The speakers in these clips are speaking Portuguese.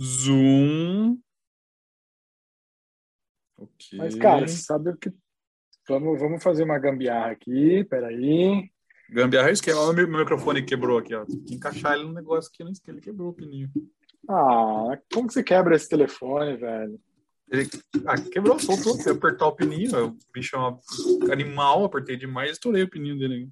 Zoom. Ok. Mas, cara, sabe o que. Vamos, vamos fazer uma gambiarra aqui, peraí. Gambiarra é esquema. Olha, meu, meu microfone quebrou aqui, ó. Tem que encaixar ele no negócio aqui, não ele quebrou o pininho. Ah, como que você quebra esse telefone, velho? Ele ah, quebrou, soltou. Se apertar o pininho, o bicho é um animal, apertei demais e estourei o pininho dele.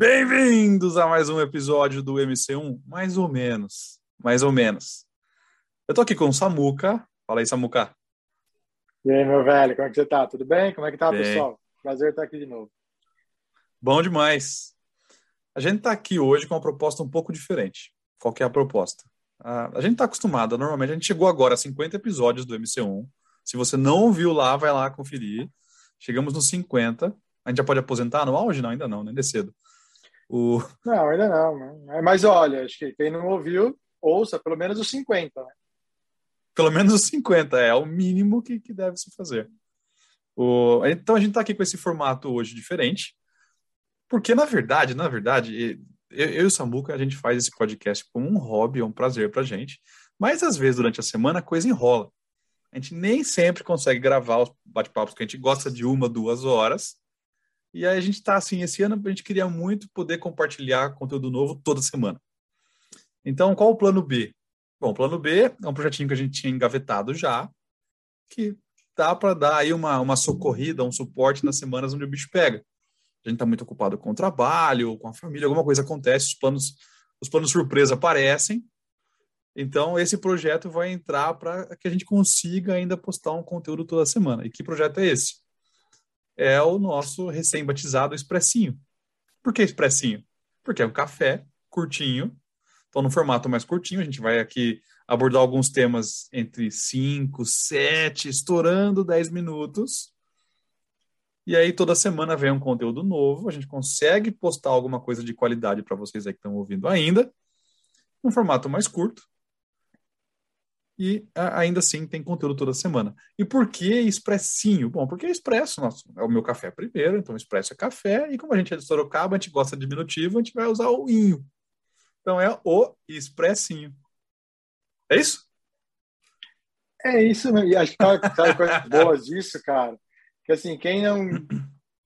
Bem-vindos a mais um episódio do MC1, mais ou menos, mais ou menos. Eu tô aqui com o Samuca. Fala aí, Samuca. E aí, meu velho, como é que você tá? Tudo bem? Como é que tá, bem. pessoal? Prazer estar aqui de novo. Bom demais. A gente tá aqui hoje com uma proposta um pouco diferente. Qual que é a proposta? A gente tá acostumado, normalmente a gente chegou agora a 50 episódios do MC1. Se você não ouviu lá, vai lá conferir. Chegamos nos 50. A gente já pode aposentar no auge? Não, ainda não, ainda é cedo. O... Não, ainda não. Mas olha, acho que quem não ouviu, ouça pelo menos os 50, né? Pelo menos os 50, é, é o mínimo que, que deve se fazer. O... Então a gente está aqui com esse formato hoje diferente, porque na verdade, na verdade, eu, eu e o Samuca, a gente faz esse podcast como um hobby, é um prazer pra gente, mas às vezes durante a semana a coisa enrola. A gente nem sempre consegue gravar os bate-papos que a gente gosta de uma, duas horas, e aí a gente está assim, esse ano a gente queria muito poder compartilhar conteúdo novo toda semana. Então, qual o plano B? Bom, o plano B é um projetinho que a gente tinha engavetado já, que dá para dar aí uma, uma socorrida, um suporte nas semanas onde o bicho pega. A gente está muito ocupado com o trabalho, com a família, alguma coisa acontece, os planos, os planos surpresa aparecem. Então, esse projeto vai entrar para que a gente consiga ainda postar um conteúdo toda semana. E que projeto é esse? É o nosso recém-batizado expressinho. Por que expressinho? Porque é um café curtinho, então no formato mais curtinho, a gente vai aqui abordar alguns temas entre 5, 7, estourando 10 minutos. E aí toda semana vem um conteúdo novo, a gente consegue postar alguma coisa de qualidade para vocês aí que estão ouvindo ainda, um formato mais curto, e ainda assim tem conteúdo toda semana. E por que expressinho? Bom, porque é expresso, nosso, é o meu café primeiro, então expresso é café, e como a gente é de Sorocaba, a gente gosta de diminutivo, a gente vai usar o inho. Então é o expressinho. É isso? É isso, e acho que sabe coisas boas disso, cara. Que assim, quem não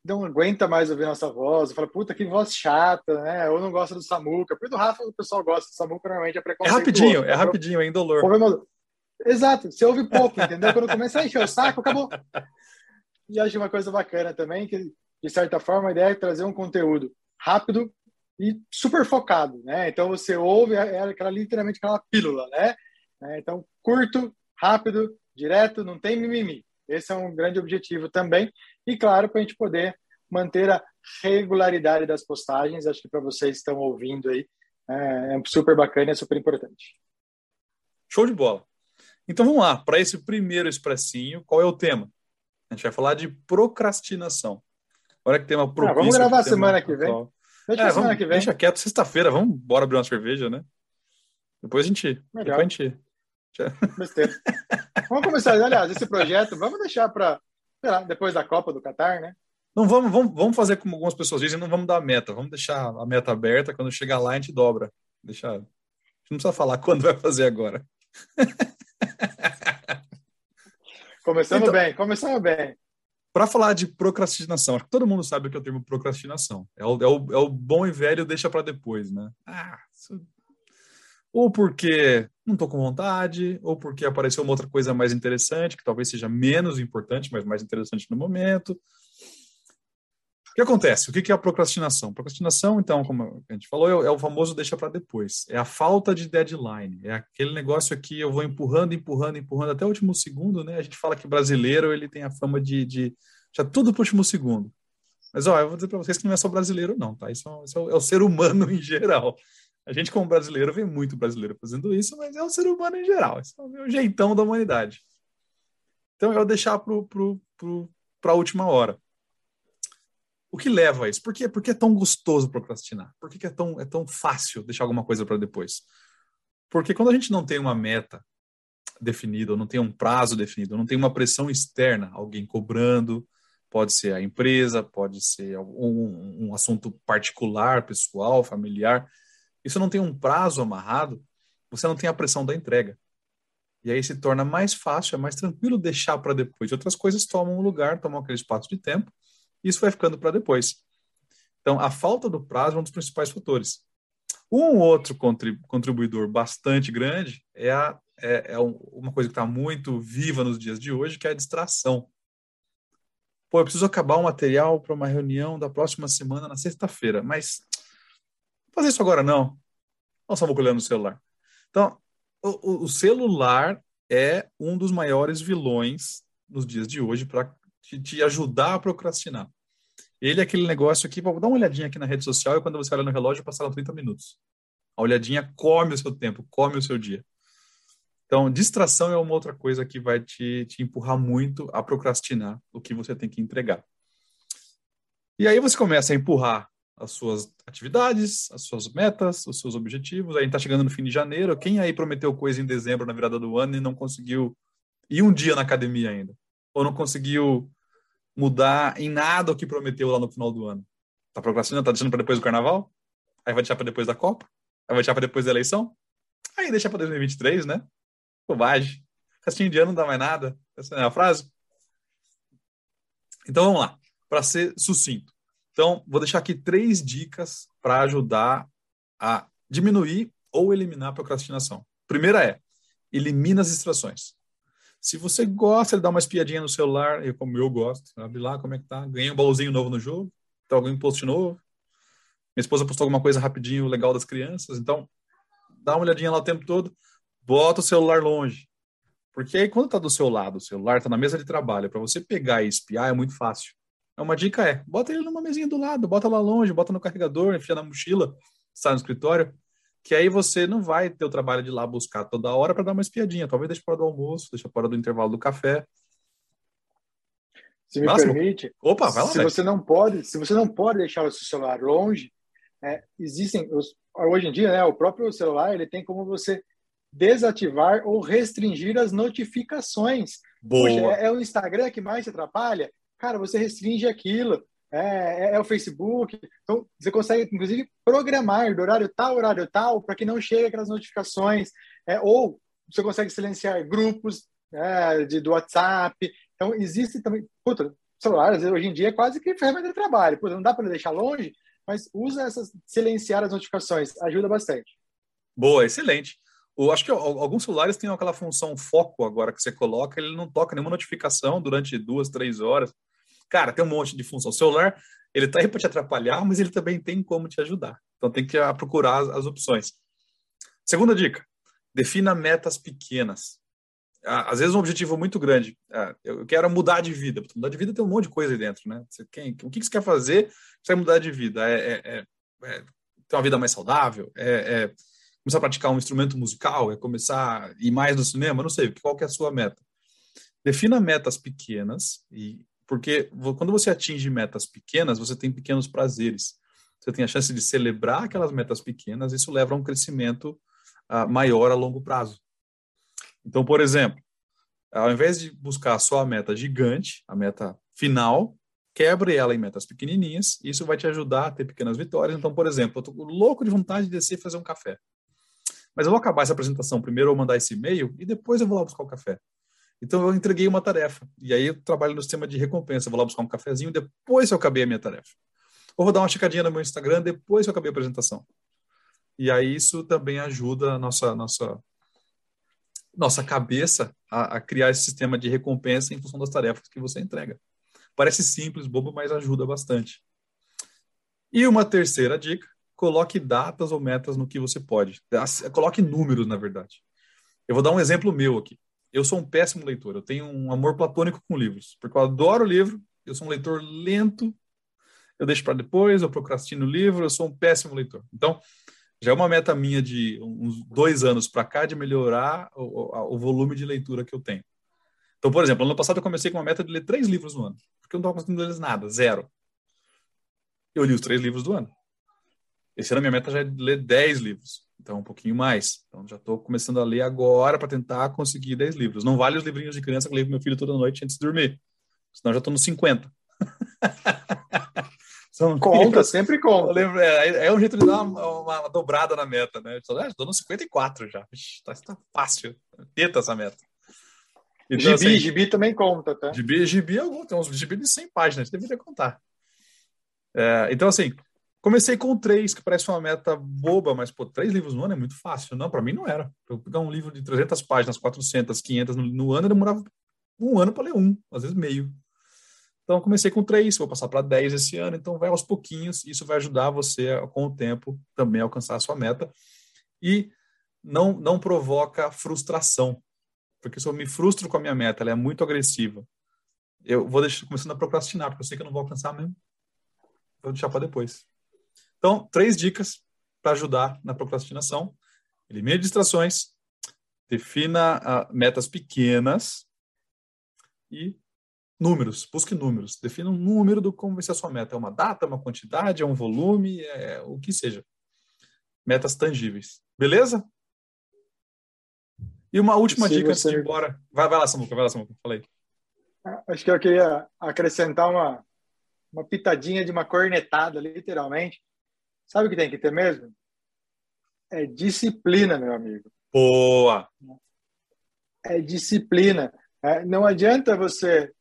não aguenta mais ouvir nossa voz, fala, puta, que voz chata, né? Ou não gosta do Samuca. Porque do Rafa o pessoal gosta do Samuca, normalmente é, é preconceituoso. É rapidinho, é rapidinho, é indolor. Exato, você ouve pouco, entendeu? Quando começa a encher o saco, acabou. E acho uma coisa bacana também, que de certa forma a ideia é trazer um conteúdo rápido e super focado, né? Então você ouve é, é aquela literalmente aquela pílula, né? É, então curto, rápido, direto, não tem mimimi. Esse é um grande objetivo também. E claro, para a gente poder manter a regularidade das postagens, acho que para vocês que estão ouvindo aí, é, é super bacana é super importante. Show de bola. Então vamos lá, para esse primeiro expressinho, qual é o tema? A gente vai falar de procrastinação. Olha que tema propício. Ah, vamos gravar semana que vem. Deixa é, semana vamos, que vem. Deixa quieto, sexta-feira, vamos bora abrir uma cerveja, né? Depois a gente. Depois a gente. vamos começar, aliás, esse projeto, vamos deixar para, depois da Copa do Catar, né? Não vamos, vamos, vamos fazer como algumas pessoas dizem, não vamos dar meta, vamos deixar a meta aberta, quando chegar lá a gente dobra. Deixa, a gente não precisa falar quando vai fazer agora. Começamos então, bem, começamos bem. Para falar de procrastinação, acho que todo mundo sabe o que é o termo procrastinação. É o, é o, é o bom e velho deixa para depois, né? Ah, isso... Ou porque não estou com vontade, ou porque apareceu uma outra coisa mais interessante, que talvez seja menos importante, mas mais interessante no momento. O que acontece? O que é a procrastinação? Procrastinação, então, como a gente falou, é o famoso deixa para depois. É a falta de deadline. É aquele negócio que eu vou empurrando, empurrando, empurrando até o último segundo, né? A gente fala que brasileiro ele tem a fama de, de já tudo para o último segundo. Mas, ó, eu vou dizer para vocês que não é só brasileiro, não, tá? Isso, é, isso é, o, é o ser humano em geral. A gente, como brasileiro, vê muito brasileiro fazendo isso, mas é o ser humano em geral. Esse é o jeitão da humanidade. Então, eu vou deixar para a última hora. O que leva a isso? Por, quê? Por que é tão gostoso procrastinar? Por que, é, tão, é tão fácil deixar alguma coisa para depois? Porque quando a gente não tem uma meta definida, ou não tem um prazo definido, ou não tem uma pressão externa, alguém cobrando, pode ser a empresa, pode ser um, um assunto particular, pessoal, familiar. Isso não tem um prazo amarrado, você não tem a pressão da entrega. E aí se torna mais fácil, é mais tranquilo deixar para depois. Outras coisas tomam lugar, tomam aquele espaço de tempo, isso vai ficando para depois. Então, a falta do prazo é um dos principais fatores. Um outro contribuidor bastante grande é, a, é, é uma coisa que está muito viva nos dias de hoje, que é a distração. Pô, eu preciso acabar um material para uma reunião da próxima semana, na sexta-feira, mas vou fazer isso agora não. Não só vou olhando no celular. Então, o, o celular é um dos maiores vilões nos dias de hoje para te, te ajudar a procrastinar. Ele é aquele negócio aqui, vou dar uma olhadinha aqui na rede social e quando você olha no relógio, passaram 30 minutos. A olhadinha come o seu tempo, come o seu dia. Então, distração é uma outra coisa que vai te, te empurrar muito a procrastinar o que você tem que entregar. E aí você começa a empurrar as suas atividades, as suas metas, os seus objetivos. Aí a gente está chegando no fim de janeiro. Quem aí prometeu coisa em dezembro, na virada do ano, e não conseguiu ir um dia na academia ainda? Ou não conseguiu mudar em nada o que prometeu lá no final do ano? Tá procrastinando? Tá deixando para depois do carnaval? Aí vai deixar para depois da Copa? Aí vai deixar para depois da eleição? Aí deixa para 2023, né? Bobagem. Restinho de ano não dá mais nada. Essa é a frase? Então vamos lá. Para ser sucinto. Então, vou deixar aqui três dicas para ajudar a diminuir ou eliminar a procrastinação. Primeira é, elimina as distrações. Se você gosta de dar uma espiadinha no celular, eu, como eu gosto, abre lá como é que tá, ganhei um baúzinho novo no jogo, tá algum post novo, minha esposa postou alguma coisa rapidinho legal das crianças, então dá uma olhadinha lá o tempo todo, bota o celular longe. Porque aí quando tá do seu lado, o celular tá na mesa de trabalho, para você pegar e espiar é muito fácil. É uma dica é, bota ele numa mesinha do lado, bota lá longe, bota no carregador, enfia na mochila, está no escritório, que aí você não vai ter o trabalho de ir lá buscar toda hora para dar uma espiadinha. Talvez deixe para do almoço, deixa para do intervalo do café. Se me permite, Opa, vai lá, se você não pode, se você não pode deixar o seu celular longe, é, existem os, hoje em dia, né, o próprio celular ele tem como você desativar ou restringir as notificações. Boa. Poxa, é, é o Instagram que mais te atrapalha? Cara, você restringe aquilo é, é, é, o Facebook. Então, você consegue, inclusive, programar do horário tal, horário tal, para que não chegue aquelas notificações. É, ou você consegue silenciar grupos é, de, do WhatsApp. Então, existe também. Puta, celular, hoje em dia, é quase que ferramenta de trabalho. Puta, não dá para deixar longe, mas usa essas, silenciar as notificações, ajuda bastante. Boa, excelente. Eu acho que alguns celulares têm aquela função foco agora que você coloca, ele não toca nenhuma notificação durante duas, três horas. Cara, tem um monte de função. O celular, ele tá aí para te atrapalhar, mas ele também tem como te ajudar. Então tem que ah, procurar as, as opções. Segunda dica: defina metas pequenas. Ah, às vezes um objetivo muito grande. Ah, eu quero mudar de vida. Mudar de vida tem um monte de coisa aí dentro, né? Você, quem, o que você quer fazer para mudar de vida? É, é, é, é, ter uma vida mais saudável? É, é, começar a praticar um instrumento musical? É começar a ir mais no cinema? Não sei. Qual que é a sua meta? Defina metas pequenas e porque quando você atinge metas pequenas, você tem pequenos prazeres. Você tem a chance de celebrar aquelas metas pequenas, isso leva a um crescimento uh, maior a longo prazo. Então, por exemplo, ao invés de buscar só a meta gigante, a meta final, quebre ela em metas pequenininhas, isso vai te ajudar a ter pequenas vitórias. Então, por exemplo, eu estou louco de vontade de descer e fazer um café. Mas eu vou acabar essa apresentação primeiro, eu vou mandar esse e-mail e depois eu vou lá buscar o café. Então eu entreguei uma tarefa. E aí eu trabalho no sistema de recompensa. vou lá buscar um cafezinho depois eu acabei a minha tarefa. Ou vou dar uma checadinha no meu Instagram depois eu acabei a apresentação. E aí isso também ajuda a nossa, nossa, nossa cabeça a, a criar esse sistema de recompensa em função das tarefas que você entrega. Parece simples, bobo, mas ajuda bastante. E uma terceira dica: coloque datas ou metas no que você pode. Coloque números, na verdade. Eu vou dar um exemplo meu aqui eu sou um péssimo leitor. Eu tenho um amor platônico com livros, porque eu adoro livro. Eu sou um leitor lento. Eu deixo para depois, eu procrastino o livro. Eu sou um péssimo leitor. Então, já é uma meta minha de uns dois anos para cá de melhorar o, o, volume de leitura que eu tenho. Então, por exemplo, ano passado eu comecei com uma meta de ler três livros no ano, porque eu não estava conseguindo ler nada, zero. Eu li os três livros do ano. Esse ano minha meta já é ler dez livros, então um pouquinho mais. Então já estou começando a ler agora para tentar conseguir dez livros. Não vale os livrinhos de criança que eu leio com meu filho toda noite antes de dormir, senão já estou nos 50. São conta, sempre conta. Lembro, é, é, um jeito de dar uma, uma dobrada na meta, né? Estou ah, no 54 já. Está tá fácil. Teta essa meta. Então, gibi, assim, gibi também conta, tá? Gibi, gibi é tem uns gibi de 100 páginas, deveria contar. É, então, assim, comecei com três, que parece uma meta boba, mas, pô, três livros no ano é muito fácil. Não, para mim não era. Eu pegar um livro de 300 páginas, 400, 500 no, no ano, demorava um ano para ler um, às vezes meio. Então, comecei com três, vou passar para dez esse ano, então vai aos pouquinhos, isso vai ajudar você, com o tempo, também a alcançar a sua meta. E não, não provoca frustração, porque se eu me frustro com a minha meta, ela é muito agressiva, eu vou deixar, começando a procrastinar, porque eu sei que eu não vou alcançar mesmo. Vou deixar para depois. Então, três dicas para ajudar na procrastinação. Elimine distrações, defina uh, metas pequenas e Números, busque números. Defina um número do como vai ser a sua meta. É uma data, uma quantidade, é um volume, é o que seja. Metas tangíveis. Beleza? E uma última Se dica antes de ir embora. Vai, vai lá, Samuca, vai lá, Samuca. Falei. Acho que eu queria acrescentar uma, uma pitadinha de uma cornetada, literalmente. Sabe o que tem que ter mesmo? É disciplina, meu amigo. Boa! É disciplina. É, não adianta você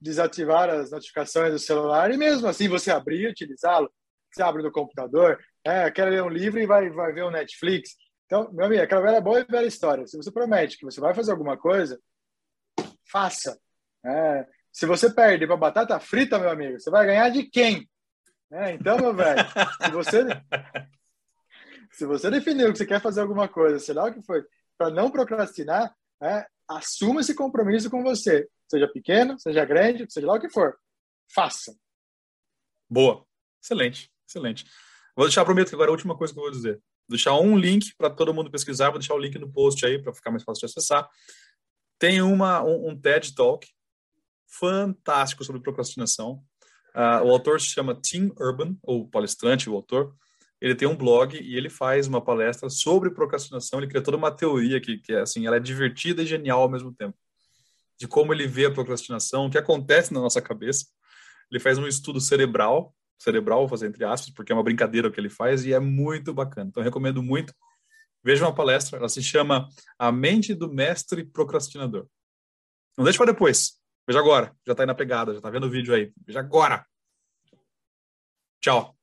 desativar as notificações do celular e mesmo assim você abrir e utilizá-lo. Você abre no computador, é, quer ler um livro e vai, vai ver o um Netflix. Então, meu amigo, aquela velha boa e velha história. Se você promete que você vai fazer alguma coisa, faça. É, se você perde para batata frita, meu amigo, você vai ganhar de quem? É, então, meu velho, se você, se você definiu que você quer fazer alguma coisa, sei lá o que foi, para não procrastinar, é, assuma esse compromisso com você seja pequeno, seja grande, seja lá o que for. Faça. Boa. Excelente, excelente. Vou deixar, prometo que agora é a última coisa que eu vou dizer. Vou deixar um link para todo mundo pesquisar, vou deixar o link no post aí para ficar mais fácil de acessar. Tem uma, um, um TED Talk fantástico sobre procrastinação. Uh, o autor se chama Tim Urban, ou palestrante, o autor. Ele tem um blog e ele faz uma palestra sobre procrastinação. Ele cria toda uma teoria que, que é assim, ela é divertida e genial ao mesmo tempo de como ele vê a procrastinação, o que acontece na nossa cabeça. Ele faz um estudo cerebral, cerebral, vou fazer entre aspas, porque é uma brincadeira o que ele faz e é muito bacana. Então, recomendo muito. Veja uma palestra, ela se chama A Mente do Mestre Procrastinador. Não deixe para depois. Veja agora, já está aí na pegada, já está vendo o vídeo aí. Veja agora. Tchau.